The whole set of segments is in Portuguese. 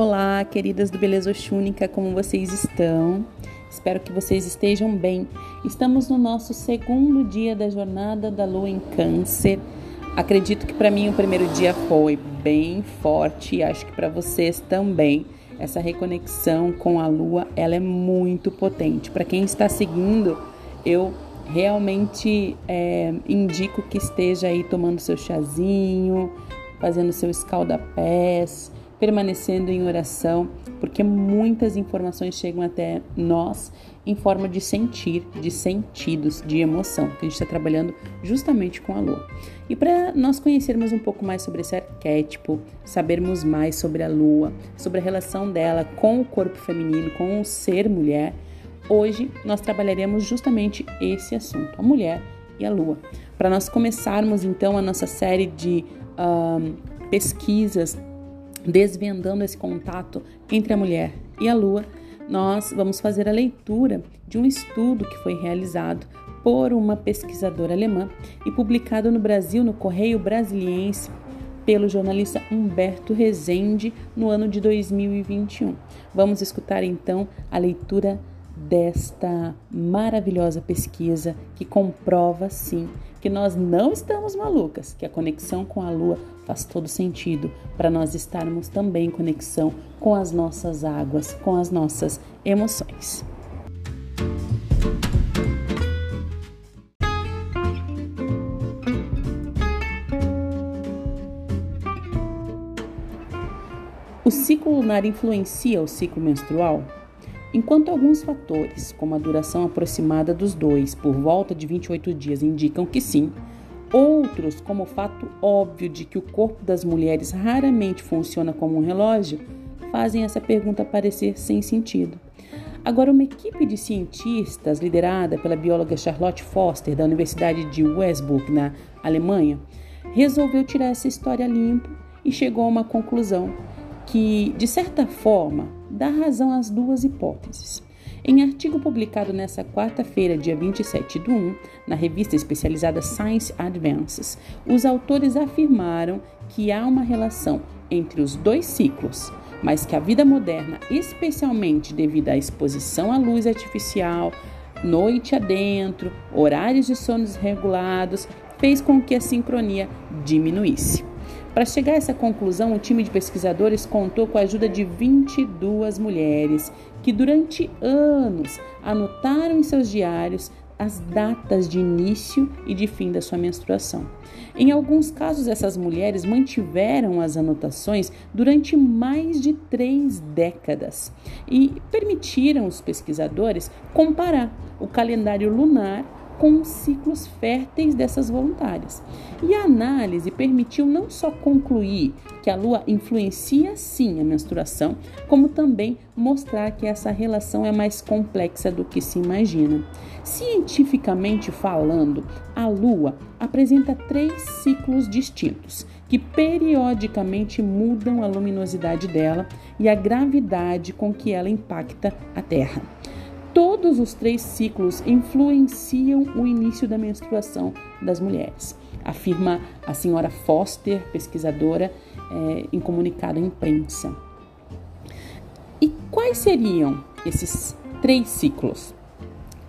Olá, queridas do Beleza Oxúnica, como vocês estão? Espero que vocês estejam bem. Estamos no nosso segundo dia da jornada da lua em Câncer. Acredito que para mim o primeiro dia foi bem forte e acho que para vocês também. Essa reconexão com a lua, ela é muito potente. Para quem está seguindo, eu realmente é, indico que esteja aí tomando seu chazinho, fazendo seu escalda-pés, permanecendo em oração, porque muitas informações chegam até nós em forma de sentir, de sentidos, de emoção, que a gente está trabalhando justamente com a lua. E para nós conhecermos um pouco mais sobre esse arquétipo, sabermos mais sobre a lua, sobre a relação dela com o corpo feminino, com o ser mulher, hoje nós trabalharemos justamente esse assunto, a mulher e a lua. Para nós começarmos então a nossa série de pesquisas desvendando esse contato entre a mulher e a lua, nós vamos fazer a leitura de um estudo que foi realizado por uma pesquisadora alemã e publicado no Brasil no Correio Brasiliense pelo jornalista Humberto Rezende no ano de 2021. Vamos escutar então a leitura desta maravilhosa pesquisa que comprova sim que nós não estamos malucas, que a conexão com a lua faz todo sentido para nós estarmos também em conexão com as nossas águas, com as nossas emoções. O ciclo lunar influencia o ciclo menstrual? Enquanto alguns fatores, como a duração aproximada dos dois, por volta de 28 dias, indicam que sim, outros, como o fato óbvio de que o corpo das mulheres raramente funciona como um relógio, fazem essa pergunta parecer sem sentido. Agora, uma equipe de cientistas liderada pela bióloga Charlotte Foster, da Universidade de Westburg, na Alemanha, resolveu tirar essa história limpo e chegou a uma conclusão que, de certa forma, dá razão às duas hipóteses. Em artigo publicado nesta quarta-feira, dia 27 do 1, na revista especializada Science Advances, os autores afirmaram que há uma relação entre os dois ciclos, mas que a vida moderna, especialmente devido à exposição à luz artificial, noite adentro, horários de sonos regulados, fez com que a sincronia diminuísse. Para chegar a essa conclusão, o time de pesquisadores contou com a ajuda de 22 mulheres que, durante anos, anotaram em seus diários as datas de início e de fim da sua menstruação. Em alguns casos, essas mulheres mantiveram as anotações durante mais de três décadas e permitiram os pesquisadores comparar o calendário lunar com os ciclos férteis dessas voluntárias. E a análise permitiu não só concluir que a lua influencia sim a menstruação, como também mostrar que essa relação é mais complexa do que se imagina. Cientificamente falando, a lua apresenta três ciclos distintos que periodicamente mudam a luminosidade dela e a gravidade com que ela impacta a Terra. Todos os três ciclos influenciam o início da menstruação das mulheres, afirma a senhora Foster, pesquisadora, é, em comunicado à imprensa. E quais seriam esses três ciclos?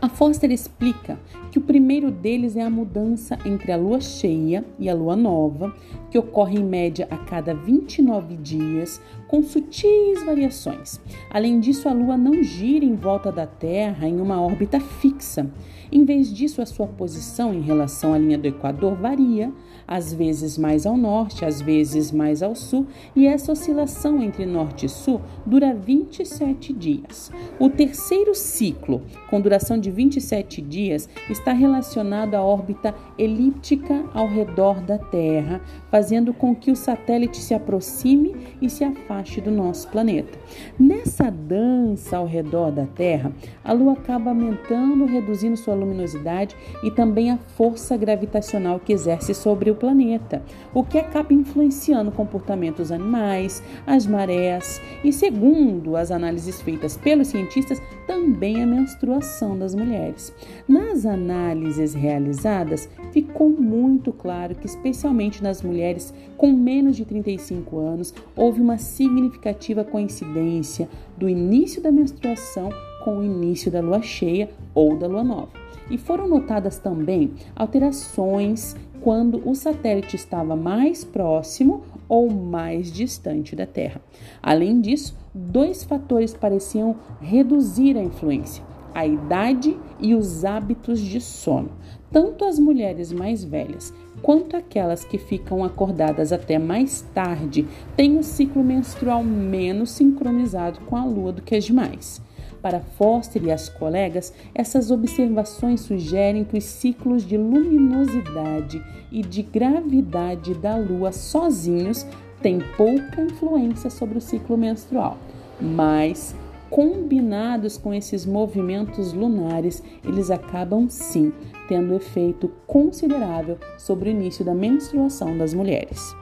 A Foster explica que o primeiro deles é a mudança entre a lua cheia e a lua nova, que ocorre em média a cada 29 dias, com sutis variações. Além disso, a lua não gira em volta da Terra em uma órbita fixa. Em vez disso, a sua posição em relação à linha do Equador varia, às vezes mais ao norte, às vezes mais ao sul, e essa oscilação entre norte e sul dura 27 dias. O terceiro ciclo, com duração de 27 dias, está relacionado à órbita elíptica ao redor da Terra, fazendo com que o satélite se aproxime e se afaste do nosso planeta. Nessa dança ao redor da Terra, a Lua acaba aumentando, reduzindo sua luminosidade e também a força gravitacional que exerce sobre o planeta, o que acaba influenciando o comportamento dos animais, as marés e, segundo as análises feitas pelos cientistas, também a menstruação das mulheres. Nas análises realizadas, ficou muito claro que, especialmente nas mulheres com menos de 35 anos, houve uma significativa coincidência do início da menstruação com o início da lua cheia ou da lua nova. E foram notadas também alterações quando o satélite estava mais próximo ou mais distante da Terra. Além disso, dois fatores pareciam reduzir a influência: a idade e os hábitos de sono. Tanto as mulheres mais velhas quanto aquelas que ficam acordadas até mais tarde têm o ciclo menstrual menos sincronizado com a lua do que as demais. Para Foster e as colegas, essas observações sugerem que os ciclos de luminosidade e de gravidade da Lua sozinhos têm pouca influência sobre o ciclo menstrual, mas combinados com esses movimentos lunares, eles acabam sim tendo efeito considerável sobre o início da menstruação das mulheres.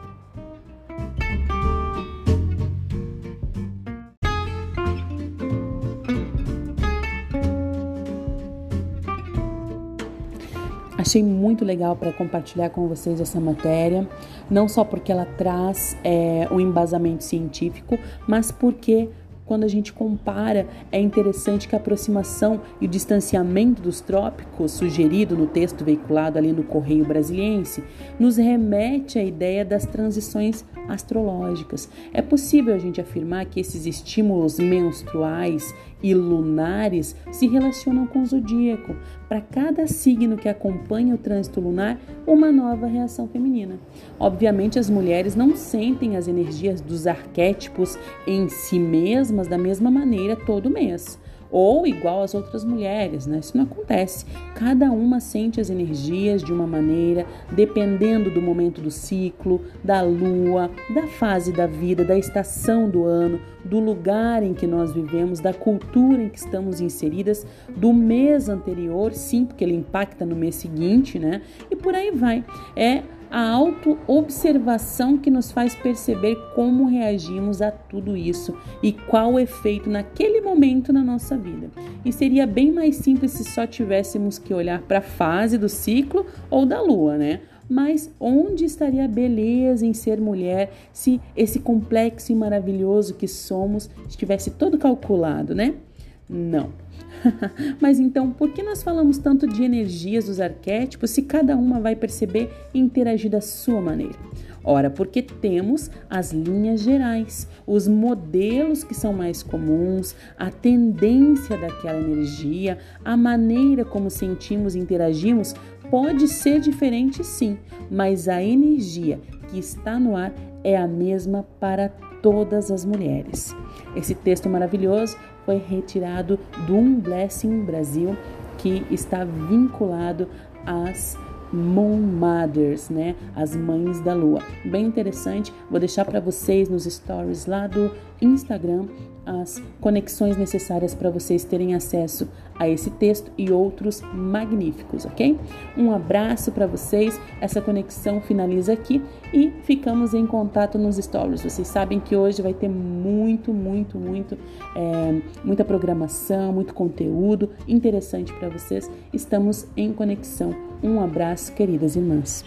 Achei muito legal para compartilhar com vocês essa matéria, não só porque ela traz é, um embasamento científico, mas porque quando a gente compara, é interessante que a aproximação e o distanciamento dos trópicos, sugerido no texto veiculado ali no Correio Brasiliense, nos remete à ideia das transições astrológicas. É possível a gente afirmar que esses estímulos menstruais e lunares se relacionam com o zodíaco. Para cada signo que acompanha o trânsito lunar, uma nova reação feminina. Obviamente, as mulheres não sentem as energias dos arquétipos em si mesmas da mesma maneira todo mês ou igual às outras mulheres, né? Isso não acontece. Cada uma sente as energias de uma maneira, dependendo do momento do ciclo, da lua, da fase da vida, da estação do ano, do lugar em que nós vivemos, da cultura em que estamos inseridas, do mês anterior, sim, porque ele impacta no mês seguinte, né? E por aí vai. É a autoobservação que nos faz perceber como reagimos a tudo isso e qual o efeito naquele momento na nossa vida. E seria bem mais simples se só tivéssemos que olhar para a fase do ciclo ou da lua, né? Mas onde estaria a beleza em ser mulher se esse complexo e maravilhoso que somos estivesse todo calculado, né? Não. Mas então, por que nós falamos tanto de energias dos arquétipos se cada uma vai perceber e interagir da sua maneira? Ora, porque temos as linhas gerais, os modelos que são mais comuns, a tendência daquela energia, a maneira como sentimos e interagimos pode ser diferente sim, mas a energia que está no ar é a mesma para todas as mulheres. Esse texto maravilhoso foi retirado do Um Blessing Brasil, que está vinculado às Moon Mothers, né? As mães da lua. Bem interessante. Vou deixar para vocês nos stories lá do Instagram as conexões necessárias para vocês terem acesso a esse texto e outros magníficos, ok? Um abraço para vocês. Essa conexão finaliza aqui e ficamos em contato nos stories. Vocês sabem que hoje vai ter muito, muito, muito, é, muita programação, muito conteúdo interessante para vocês. Estamos em conexão. Um abraço, queridas irmãs.